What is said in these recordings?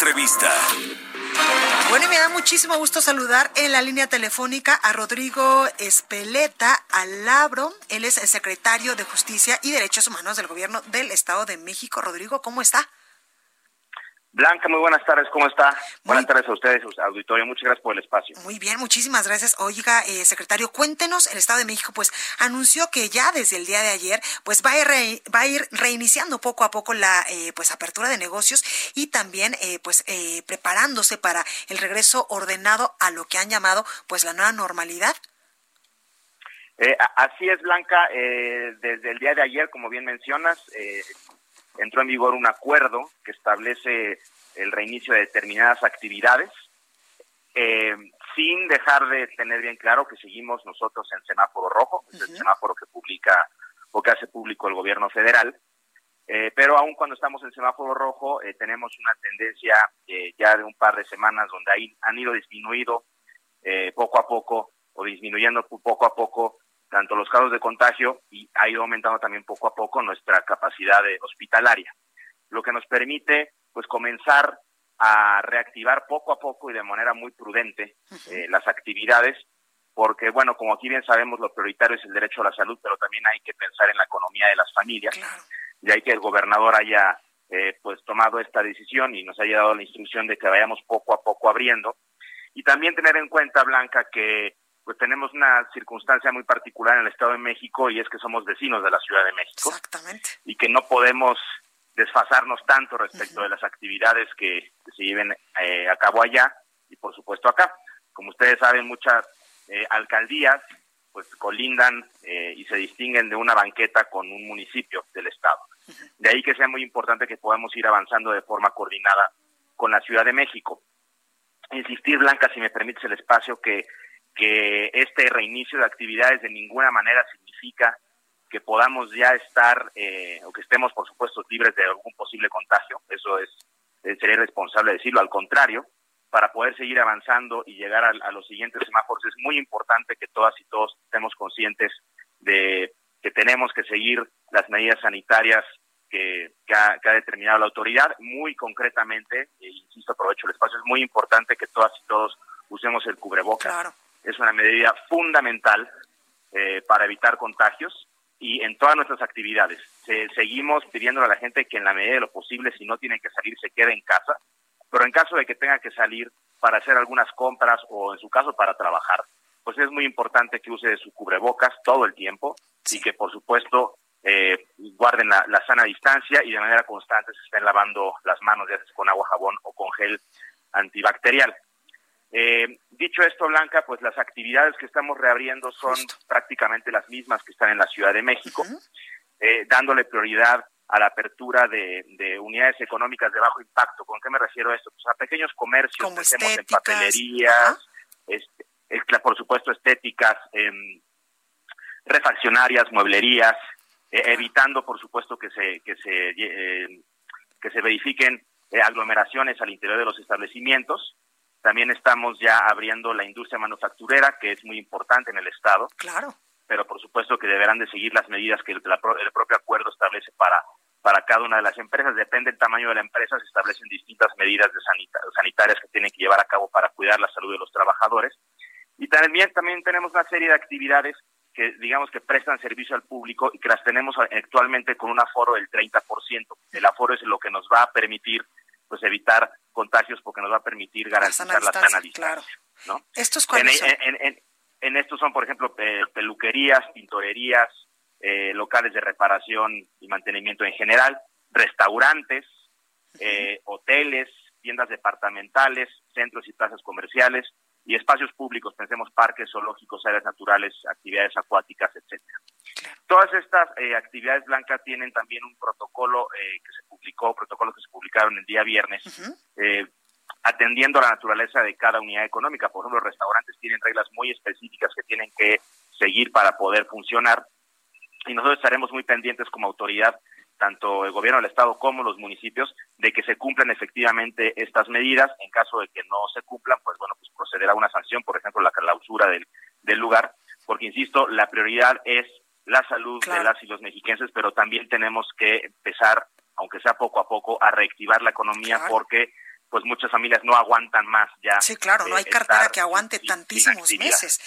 Entrevista. Bueno, y me da muchísimo gusto saludar en la línea telefónica a Rodrigo Espeleta Alabro. Él es el secretario de Justicia y Derechos Humanos del Gobierno del Estado de México. Rodrigo, ¿cómo está? Blanca, muy buenas tardes, ¿cómo está? Buenas tardes a ustedes, auditorio, muchas gracias por el espacio. Muy bien, muchísimas gracias. Oiga, eh, secretario, cuéntenos, el Estado de México pues anunció que ya desde el día de ayer pues va a ir, re, va a ir reiniciando poco a poco la eh, pues apertura de negocios y también eh, pues eh, preparándose para el regreso ordenado a lo que han llamado pues la nueva normalidad. Eh, así es, Blanca, eh, desde el día de ayer, como bien mencionas, eh, entró en vigor un acuerdo que establece el reinicio de determinadas actividades, eh, sin dejar de tener bien claro que seguimos nosotros en semáforo rojo, es el semáforo que publica o que hace público el gobierno federal, eh, pero aún cuando estamos en semáforo rojo eh, tenemos una tendencia ya de un par de semanas donde ahí han ido disminuido poco a poco o disminuyendo poco a poco tanto los casos de contagio y ha ido aumentando también poco a poco nuestra capacidad de hospitalaria, lo que nos permite pues comenzar a reactivar poco a poco y de manera muy prudente eh, las actividades, porque bueno, como aquí bien sabemos, lo prioritario es el derecho a la salud, pero también hay que pensar en la economía de las familias, Claro. y hay que el gobernador haya eh, pues tomado esta decisión y nos haya dado la instrucción de que vayamos poco a poco abriendo, y también tener en cuenta, Blanca, que pues tenemos una circunstancia muy particular en el Estado de México y es que somos vecinos de la Ciudad de México Exactamente. y que no podemos desfasarnos tanto respecto de las actividades que, que se lleven eh, a cabo allá y por supuesto acá. Como ustedes saben, muchas eh, alcaldías pues colindan eh, y se distinguen de una banqueta con un municipio del estado. De ahí que sea muy importante que podamos ir avanzando de forma coordinada con la Ciudad de México. Insistir, Blanca, si me permites el espacio, que, que este reinicio de actividades de ninguna manera significa que podamos ya estar eh, o que estemos, por supuesto, libres de algún posible contagio. Eso es eh, sería irresponsable decirlo. Al contrario, para poder seguir avanzando y llegar a, los siguientes semáforos es muy importante que todas y todos estemos conscientes de que tenemos que seguir las medidas sanitarias que, que, ha, que ha determinado la autoridad. Muy concretamente, e insisto, aprovecho el espacio, es muy importante que todas y todos usemos el cubrebocas. Claro. Es una medida fundamental eh, para evitar contagios y en todas nuestras actividades. Se, seguimos pidiéndole a la gente que en la medida de lo posible, si no tiene que salir, se quede en casa, pero en caso de que tenga que salir para hacer algunas compras o en su caso para trabajar, pues es muy importante que use su cubrebocas todo el tiempo y que por supuesto eh, guarden la, la, sana distancia y de manera constante se estén lavando las manos ya sea con agua, jabón o con gel antibacterial. Eh, dicho esto, Blanca, pues las actividades que estamos reabriendo son Justo. prácticamente las mismas que están en la Ciudad de México, eh, dándole prioridad a la apertura de, de, unidades económicas de bajo impacto. ¿Con qué me refiero a esto? Pues a pequeños comercios, Como pensemos en estéticas, papelerías, este, es- por supuesto estéticas, em, refaccionarias, mueblerías, eh, evitando por supuesto que se que se eh, que se verifiquen eh, aglomeraciones al interior de los establecimientos. También estamos ya abriendo la industria manufacturera, que es muy importante en el estado, Claro. pero por supuesto que deberán de seguir las medidas que el, la el propio acuerdo establece para para cada una de las empresas. Depende del tamaño de la empresa, se establecen distintas medidas de sanita- sanitarias que tienen que llevar a cabo para cuidar la salud de los trabajadores. Y también, también tenemos una serie de actividades que digamos que prestan servicio al público y que las tenemos actualmente con un aforo del 30%. El aforo es lo que nos va a permitir pues evitar contagios porque nos va a permitir garantizar la sana distancia. claro. ¿no? ¿Estos En, en- en- en estos son, por ejemplo, pe- peluquerías, pintorerías, eh, locales de reparación y mantenimiento en general, restaurantes, eh, hoteles, tiendas departamentales, centros y plazas comerciales y espacios públicos, pensemos parques, zoológicos, áreas naturales, actividades acuáticas, etcétera. Todas estas eh, actividades blancas tienen también un protocolo eh, que se publicó, protocolos que se publicaron el día viernes, eh, atendiendo a la naturaleza de cada unidad económica. Por ejemplo, los restaurantes tienen reglas muy específicas que tienen que seguir para poder funcionar. Y nosotros estaremos muy pendientes como autoridad tanto el gobierno del estado como los municipios de que se cumplan efectivamente estas medidas. En caso de que no se cumplan pues bueno pues procederá a una sanción por ejemplo la clausura del, del lugar porque insisto la prioridad es la salud de las y los mexiquenses pero también tenemos que empezar aunque sea poco a poco a reactivar la economía porque pues muchas familias no aguantan más ya. Sí, claro, no hay cartera que aguante tantísimos meses.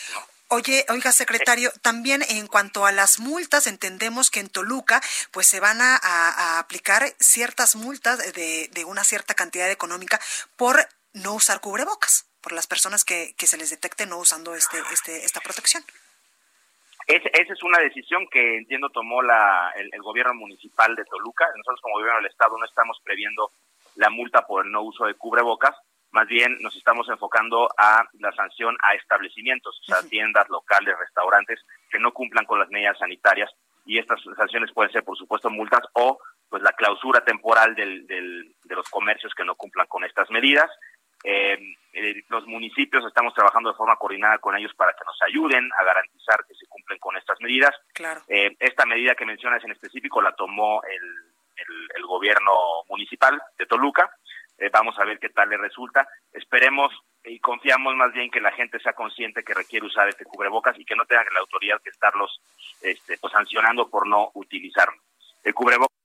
Oye, oiga, secretario, también en cuanto a las multas, entendemos que en Toluca, pues se van a, aplicar ciertas multas de, de, una cierta cantidad económica por no usar cubrebocas, por las personas que, que se les detecte no usando este, este, esta protección. Esa es una decisión que entiendo tomó la, el, el, gobierno municipal de Toluca. Nosotros como gobierno del estado no estamos previendo la multa por el no uso de cubrebocas, más bien nos estamos enfocando a la sanción a establecimientos, o sea, tiendas, locales, restaurantes que no cumplan con las medidas sanitarias y estas sanciones pueden ser, por supuesto, multas o pues la clausura temporal del, del, de los comercios que no cumplan con estas medidas. Eh, eh, los municipios estamos trabajando de forma coordinada con ellos para que nos ayuden a garantizar que se cumplen con estas medidas. Claro. Eh, esta medida que mencionas en específico la tomó el, el, el gobierno municipal de Toluca eh, vamos a ver qué tal le resulta. Esperemos y confiamos más bien que la gente sea consciente que requiere usar este cubrebocas y que no tenga la autoridad que estarlos este, pues, sancionando por no utilizarlo. El cubrebocas,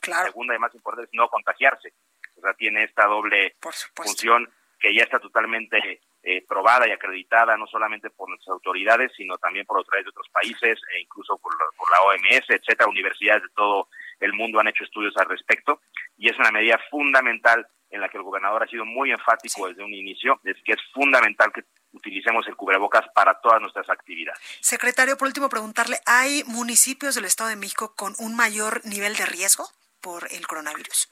claro. la segunda y más importante, es no contagiarse. O sea, tiene esta doble función que ya está totalmente eh, probada y acreditada no solamente por nuestras autoridades, sino también por otras de otros países e incluso por, por la OMS, etcétera, universidades de todo el mundo han hecho estudios al respecto y es una medida fundamental en la que el gobernador ha sido muy enfático desde un inicio, es que es fundamental que utilicemos el cubrebocas para todas nuestras actividades. Secretario, por último, preguntarle, ¿hay municipios del Estado de México con un mayor nivel de riesgo por el coronavirus?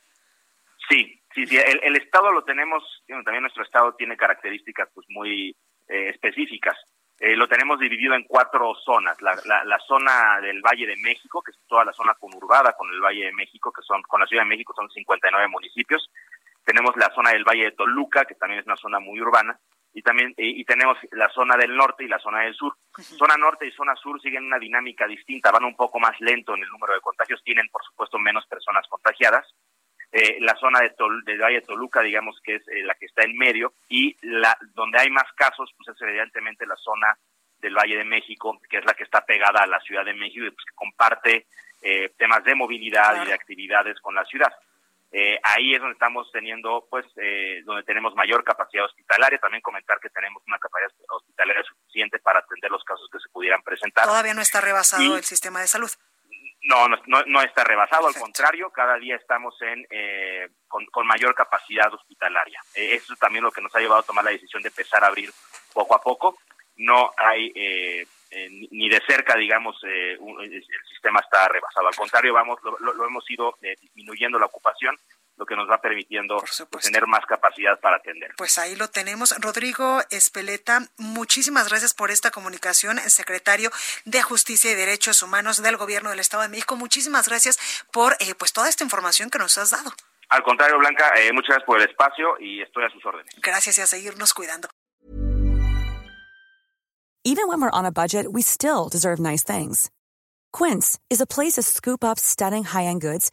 Sí, sí, sí, el, el Estado lo tenemos, también nuestro Estado tiene características pues muy eh, específicas. Eh, lo tenemos dividido en cuatro zonas. La, la, la, zona del Valle de México, que es toda la zona conurbada con el Valle de México, que son con la Ciudad de México son 59 municipios. Tenemos la zona del Valle de Toluca, que también es una zona muy urbana, y también y, y tenemos la zona del norte y la zona del sur. Uh -huh. Zona norte y zona sur siguen una dinámica distinta, van un poco más lento en el número de contagios, tienen por supuesto menos personas contagiadas. Eh, la zona de Tol del Valle de Toluca, digamos que es eh, la que está en medio, y la donde hay más casos, pues es evidentemente la zona del Valle de México, que es la que está pegada a la Ciudad de México y pues, que comparte eh, temas de movilidad claro. y de actividades con la ciudad. Eh, ahí es donde estamos teniendo, pues, eh, donde tenemos mayor capacidad hospitalaria. También comentar que tenemos una capacidad hospitalaria suficiente para atender los casos que se pudieran presentar. Todavía no está rebasado y, el sistema de salud. No, no, no, está rebasado, Perfecto. al contrario, cada día estamos en eh, con, con, mayor capacidad hospitalaria. Eh, eso es también lo que nos ha llevado a tomar la decisión de empezar a abrir poco a poco. No hay eh, eh, ni de cerca, digamos, eh, un, el sistema está rebasado. Al contrario, vamos, lo, lo, lo hemos ido eh, disminuyendo la ocupación, lo que nos va permitiendo tener más capacidad para atender. Pues ahí lo tenemos. Rodrigo Espeleta, muchísimas gracias por esta comunicación, el secretario de Justicia y Derechos Humanos del Gobierno del Estado de México. Muchísimas gracias por eh, pues toda esta información que nos has dado. Al contrario, Blanca, eh, muchas gracias por el espacio y estoy a sus órdenes. Gracias y a seguirnos cuidando. Even when we're on a budget, we still deserve nice things. Quince is a place to scoop up stunning high-end goods